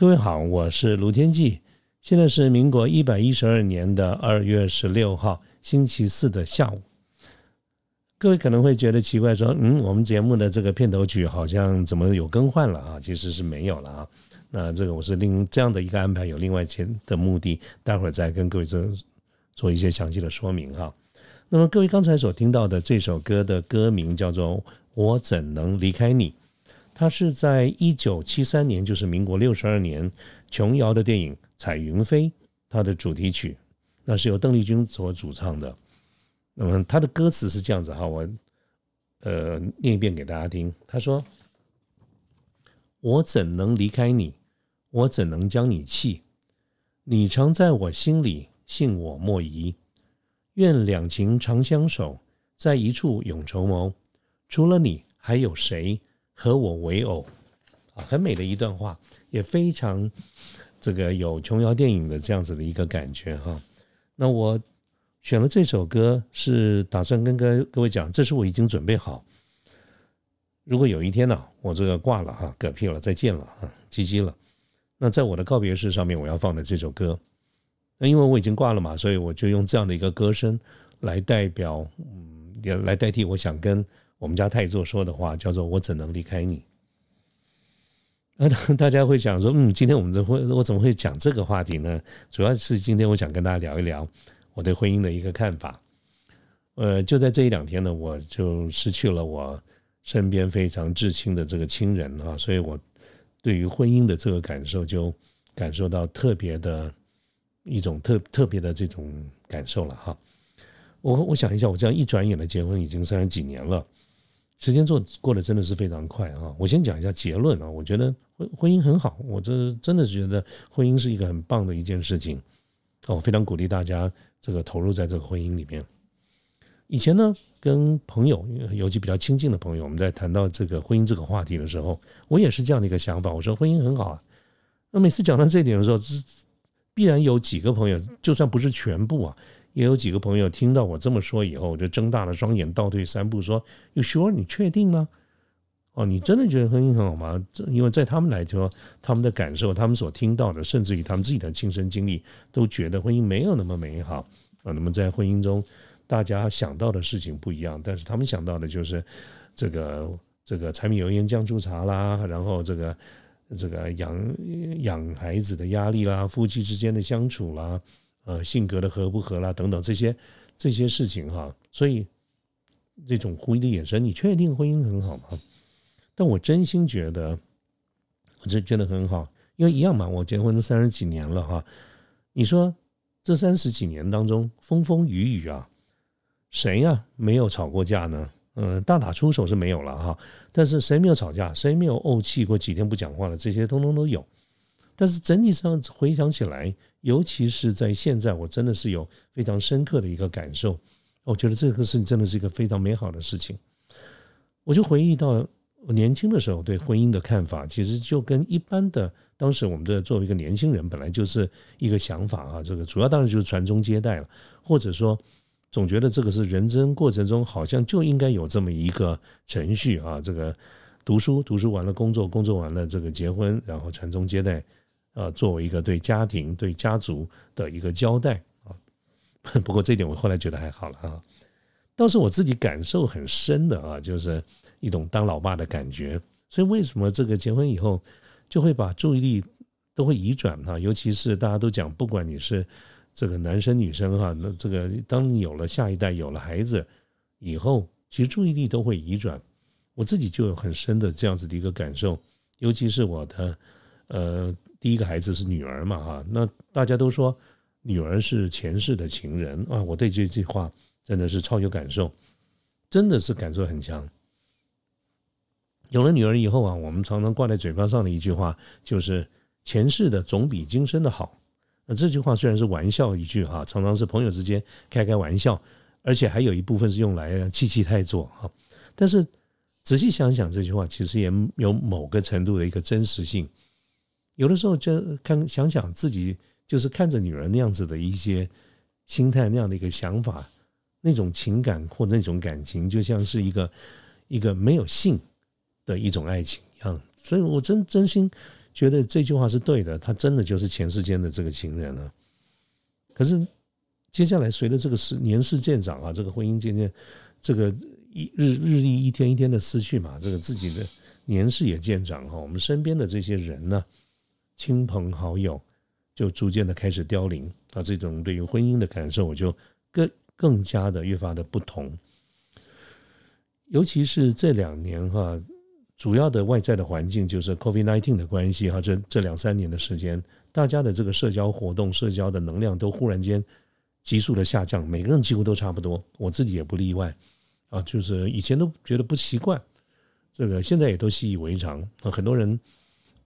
各位好，我是卢天记。现在是民国一百一十二年的二月十六号星期四的下午。各位可能会觉得奇怪，说：“嗯，我们节目的这个片头曲好像怎么有更换了啊？”其实是没有了啊。那这个我是另这样的一个安排，有另外前的目的，待会儿再跟各位做做一些详细的说明哈。那么各位刚才所听到的这首歌的歌名叫做《我怎能离开你》，他是在一九七三年，就是民国六十二年，琼瑶的电影《彩云飞》它的主题曲，那是由邓丽君所主唱的。那么它的歌词是这样子哈，我呃念一遍给大家听。他说：“我怎能离开你？我怎能将你弃？你常在我心里，信我莫疑。愿两情长相守，在一处永筹谋。除了你，还有谁和我为偶？”啊，很美的一段话，也非常这个有琼瑶电影的这样子的一个感觉哈。那我选了这首歌，是打算跟各各位讲，这是我已经准备好。如果有一天呢、我这个挂了哈，嗝屁了，再见了啊，唧唧了，那在我的告别式上面，我要放的这首歌，那因为我已经挂了嘛，所以我就用这样的一个歌声来代表，嗯，也来代替我想跟我们家太座说的话，叫做“我怎能离开你”。那大家会想说，嗯，今天我们怎会我怎么会讲这个话题呢？主要是今天我想跟大家聊一聊我对婚姻的一个看法。呃，就在这一两天呢，我就失去了我身边非常至亲的这个亲人啊，所以我对于婚姻的这个感受就感受到特别的一种特特别的这种感受了哈。我我想一下，我这样一转眼的结婚已经三十几年了。时间做过得真的是非常快啊！我先讲一下结论啊，我觉得婚婚姻很好，我这真的是觉得婚姻是一个很棒的一件事情，我非常鼓励大家这个投入在这个婚姻里面。以前呢，跟朋友，尤其比较亲近的朋友，我们在谈到这个婚姻这个话题的时候，我也是这样的一个想法，我说婚姻很好啊。那每次讲到这一点的时候，是必然有几个朋友，就算不是全部啊。也有几个朋友听到我这么说以后，就睁大了双眼，倒退三步说：“You sure？你确定吗？哦，你真的觉得婚姻很好吗？这因为在他们来说，他们的感受，他们所听到的，甚至于他们自己的亲身经历，都觉得婚姻没有那么美好啊。那么在婚姻中，大家想到的事情不一样，但是他们想到的就是这个这个柴米油盐酱醋茶啦，然后这个这个养养孩子的压力啦，夫妻之间的相处啦。”呃，性格的合不合啦，等等这些这些事情哈，所以这种婚姻的眼神，你确定婚姻很好吗？但我真心觉得，我这觉得很好，因为一样嘛，我结婚都三十几年了哈。你说这三十几年当中，风风雨雨啊，谁呀没有吵过架呢？嗯，大打出手是没有了哈，但是谁没有吵架？谁没有怄气过几天不讲话了？这些通通都有。但是整体上回想起来，尤其是在现在，我真的是有非常深刻的一个感受。我觉得这个事情真的是一个非常美好的事情。我就回忆到我年轻的时候对婚姻的看法，其实就跟一般的当时我们的作为一个年轻人，本来就是一个想法啊。这个主要当然就是传宗接代了，或者说总觉得这个是人生过程中好像就应该有这么一个程序啊。这个读书读书完了，工作工作完了，这个结婚，然后传宗接代。呃，作为一个对家庭、对家族的一个交代啊，不过这点我后来觉得还好了啊。倒是我自己感受很深的啊，就是一种当老爸的感觉。所以为什么这个结婚以后就会把注意力都会移转哈？尤其是大家都讲，不管你是这个男生女生哈，那这个当你有了下一代、有了孩子以后，其实注意力都会移转。我自己就有很深的这样子的一个感受，尤其是我的呃。第一个孩子是女儿嘛，哈，那大家都说女儿是前世的情人啊，我对这句话真的是超有感受，真的是感受很强。有了女儿以后啊，我们常常挂在嘴巴上的一句话就是“前世的总比今生的好”。那这句话虽然是玩笑一句哈，常常是朋友之间开开玩笑，而且还有一部分是用来气气太做哈。但是仔细想想，这句话其实也有某个程度的一个真实性。有的时候就看想想自己，就是看着女人那样子的一些心态，那样的一个想法，那种情感或那种感情，就像是一个一个没有性的一种爱情一样。所以我真真心觉得这句话是对的，他真的就是前世间的这个情人了。可是接下来随着这个时年事渐长啊，这个婚姻渐渐这个一日日益一天一天的失去嘛，这个自己的年事也渐长哈，我们身边的这些人呢。亲朋好友就逐渐的开始凋零，那，这种对于婚姻的感受，我就更更加的越发的不同。尤其是这两年哈，主要的外在的环境就是 COVID-19 的关系哈，这这两三年的时间，大家的这个社交活动、社交的能量都忽然间急速的下降，每个人几乎都差不多，我自己也不例外啊，就是以前都觉得不习惯，这个现在也都习以为常啊，很多人。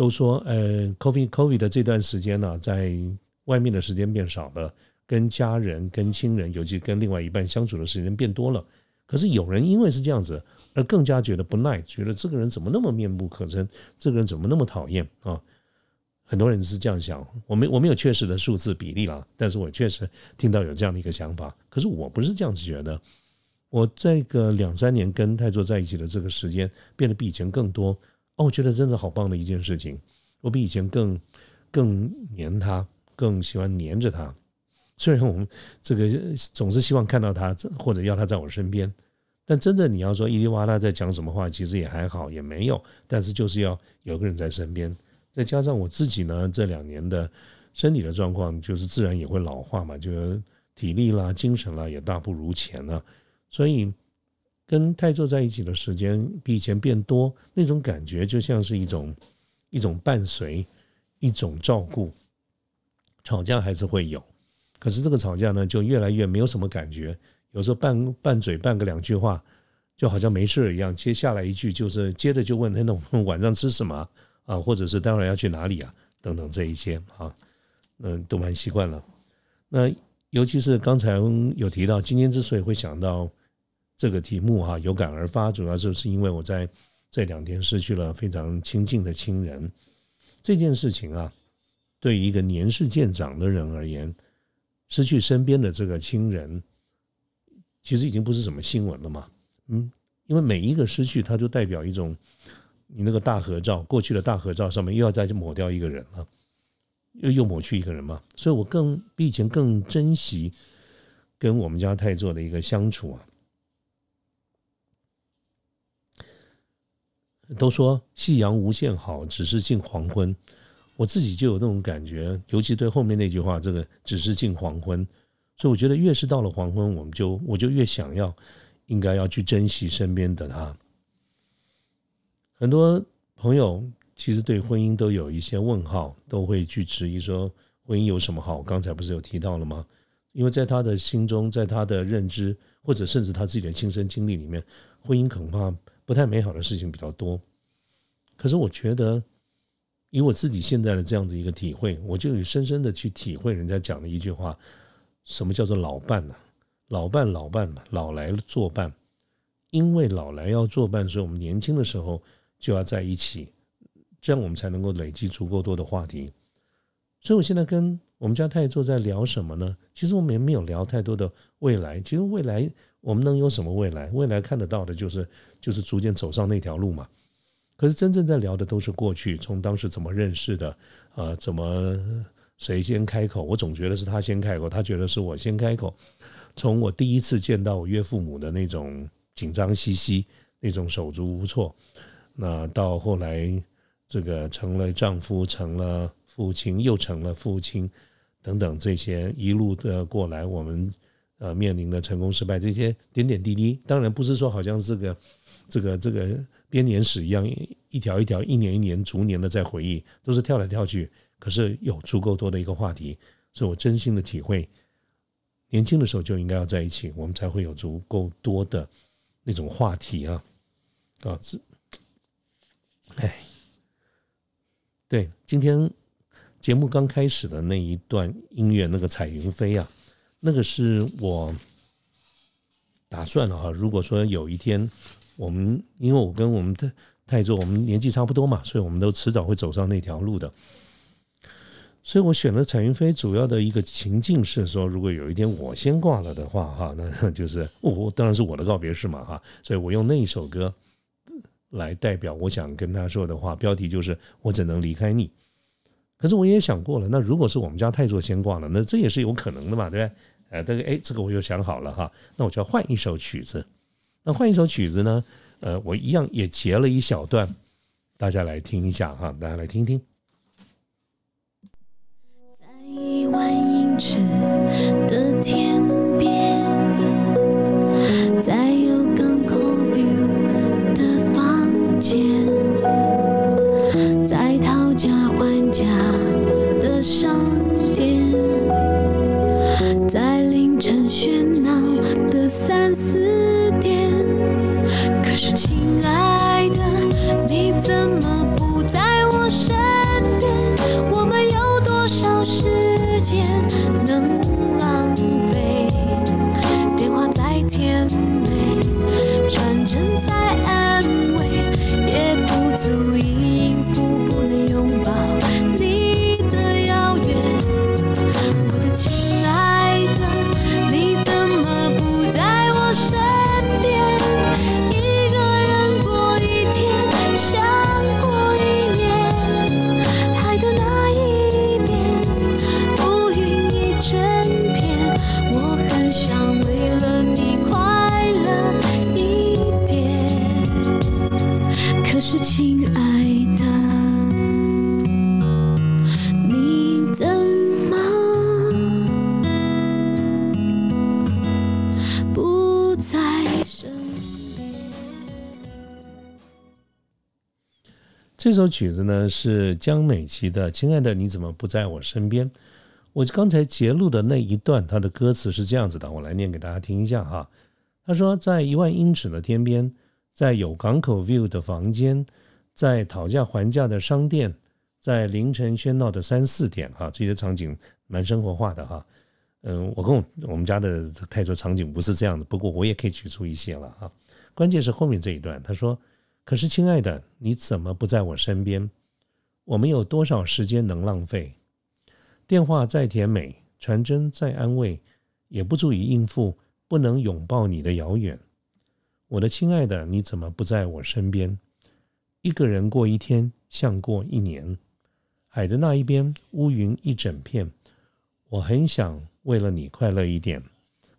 都说，呃，COVID COVID 的这段时间呢，在外面的时间变少了，跟家人、跟亲人，尤其跟另外一半相处的时间变多了。可是有人因为是这样子，而更加觉得不耐，觉得这个人怎么那么面目可憎，这个人怎么那么讨厌啊？很多人是这样想。我没我没有确实的数字比例了，但是我确实听到有这样的一个想法。可是我不是这样子觉得。我这个两三年跟泰座在一起的这个时间，变得比以前更多。哦，我觉得真的好棒的一件事情。我比以前更更黏他，更喜欢黏着他。虽然我们这个总是希望看到他，或者要他在我身边，但真正你要说伊丽哇拉在讲什么话，其实也还好，也没有。但是就是要有个人在身边，再加上我自己呢，这两年的身体的状况，就是自然也会老化嘛，就是体力啦、精神啦也大不如前了，所以。跟泰座在一起的时间比以前变多，那种感觉就像是一种一种伴随，一种照顾。吵架还是会有，可是这个吵架呢，就越来越没有什么感觉。有时候拌拌嘴拌个两句话，就好像没事一样。接下来一句就是接着就问那种晚上吃什么啊，或者是待会要去哪里啊，等等这一些啊，嗯，都蛮习惯了。那尤其是刚才有提到，今天之所以会想到。这个题目哈有感而发，主要就是因为我在这两天失去了非常亲近的亲人。这件事情啊，对于一个年事渐长的人而言，失去身边的这个亲人，其实已经不是什么新闻了嘛。嗯，因为每一个失去，它就代表一种你那个大合照，过去的大合照上面又要再去抹掉一个人了，又又抹去一个人嘛。所以我更比以前更珍惜跟我们家太座的一个相处啊。都说夕阳无限好，只是近黄昏。我自己就有那种感觉，尤其对后面那句话，这个只是近黄昏。所以我觉得，越是到了黄昏，我们就我就越想要，应该要去珍惜身边的他。很多朋友其实对婚姻都有一些问号，都会去质疑说，婚姻有什么好？刚才不是有提到了吗？因为在他的心中，在他的认知，或者甚至他自己的亲身经历里面，婚姻恐怕。不太美好的事情比较多，可是我觉得，以我自己现在的这样的一个体会，我就有深深的去体会人家讲的一句话：什么叫做老伴呢？老伴，老伴嘛，老来作伴。因为老来要作伴，所以我们年轻的时候就要在一起，这样我们才能够累积足够多的话题。所以我现在跟我们家太座在聊什么呢？其实我们也没有聊太多的未来。其实未来。我们能有什么未来？未来看得到的就是就是逐渐走上那条路嘛。可是真正在聊的都是过去，从当时怎么认识的，呃，怎么谁先开口？我总觉得是他先开口，他觉得是我先开口。从我第一次见到我岳父母的那种紧张兮兮，那种手足无措，那到后来这个成了丈夫，成了父亲，又成了父亲，等等这些一路的过来，我们。呃，面临的成功失败这些点点滴滴，当然不是说好像这个这个这个编年史一样，一条一条、一年一年、逐年的在回忆，都是跳来跳去。可是有足够多的一个话题，所以我真心的体会，年轻的时候就应该要在一起，我们才会有足够多的那种话题啊啊！是，哎，对，今天节目刚开始的那一段音乐，那个彩云飞啊。那个是我打算了哈，如果说有一天我们，因为我跟我们的泰座我们年纪差不多嘛，所以我们都迟早会走上那条路的。所以我选了彩云飞，主要的一个情境是说，如果有一天我先挂了的话，哈，那 就是我当然是我的告别式嘛，哈，所以我用那一首歌来代表我想跟他说的话，标题就是“我怎能离开你”。可是我也想过了，那如果是我们家太座先挂了，那这也是有可能的嘛，对不对？呃，这个哎，这个我又想好了哈，那我就要换一首曲子。那换一首曲子呢？呃，我一样也截了一小段，大家来听一下哈，大家来听听。在一万英尺的天喧闹的三四点。这首曲子呢是江美琪的《亲爱的你怎么不在我身边》。我刚才截录的那一段，它的歌词是这样子的，我来念给大家听一下哈。他说：“在一万英尺的天边，在有港口 view 的房间，在讨价还价的商店，在凌晨喧闹的三四点，哈，这些场景蛮生活化的哈。嗯，我跟我我们家的泰州场景不是这样的，不过我也可以举出一些了哈。关键是后面这一段，他说。”可是，亲爱的，你怎么不在我身边？我们有多少时间能浪费？电话再甜美，传真再安慰，也不足以应付不能拥抱你的遥远。我的亲爱的，你怎么不在我身边？一个人过一天，像过一年。海的那一边，乌云一整片。我很想为了你快乐一点，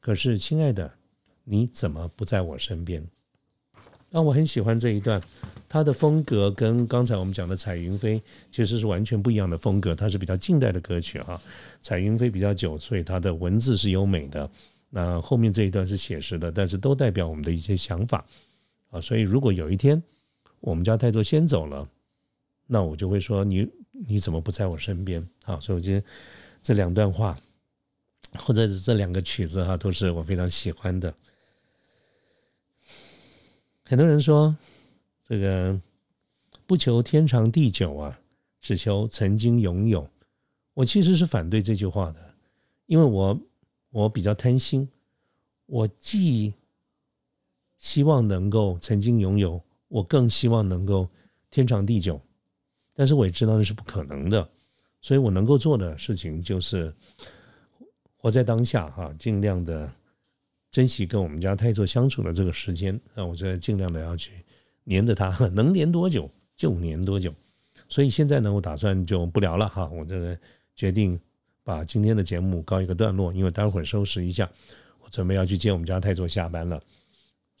可是，亲爱的，你怎么不在我身边？那我很喜欢这一段，它的风格跟刚才我们讲的《彩云飞》其实是完全不一样的风格。它是比较近代的歌曲哈，《彩云飞》比较久，所以它的文字是优美的。那后面这一段是写实的，但是都代表我们的一些想法啊。所以如果有一天我们家泰多先走了，那我就会说你你怎么不在我身边啊？所以我觉得这两段话或者是这两个曲子哈，都是我非常喜欢的。很多人说，这个不求天长地久啊，只求曾经拥有。我其实是反对这句话的，因为我我比较贪心，我既希望能够曾经拥有，我更希望能够天长地久。但是我也知道那是不可能的，所以我能够做的事情就是活在当下哈，尽量的。珍惜跟我们家泰座相处的这个时间，那我就尽量的要去黏着他，能黏多久就黏多久。所以现在呢，我打算就不聊了哈，我这个决定把今天的节目告一个段落，因为待会儿收拾一下，我准备要去接我们家泰座下班了。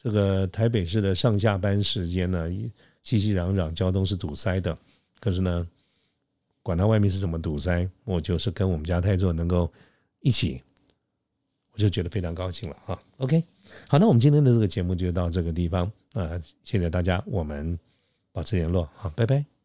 这个台北市的上下班时间呢，熙熙攘攘，交通是堵塞的。可是呢，管他外面是怎么堵塞，我就是跟我们家泰座能够一起。我就觉得非常高兴了啊。OK，好，那我们今天的这个节目就到这个地方啊，谢谢大家，我们保持联络，啊，拜拜。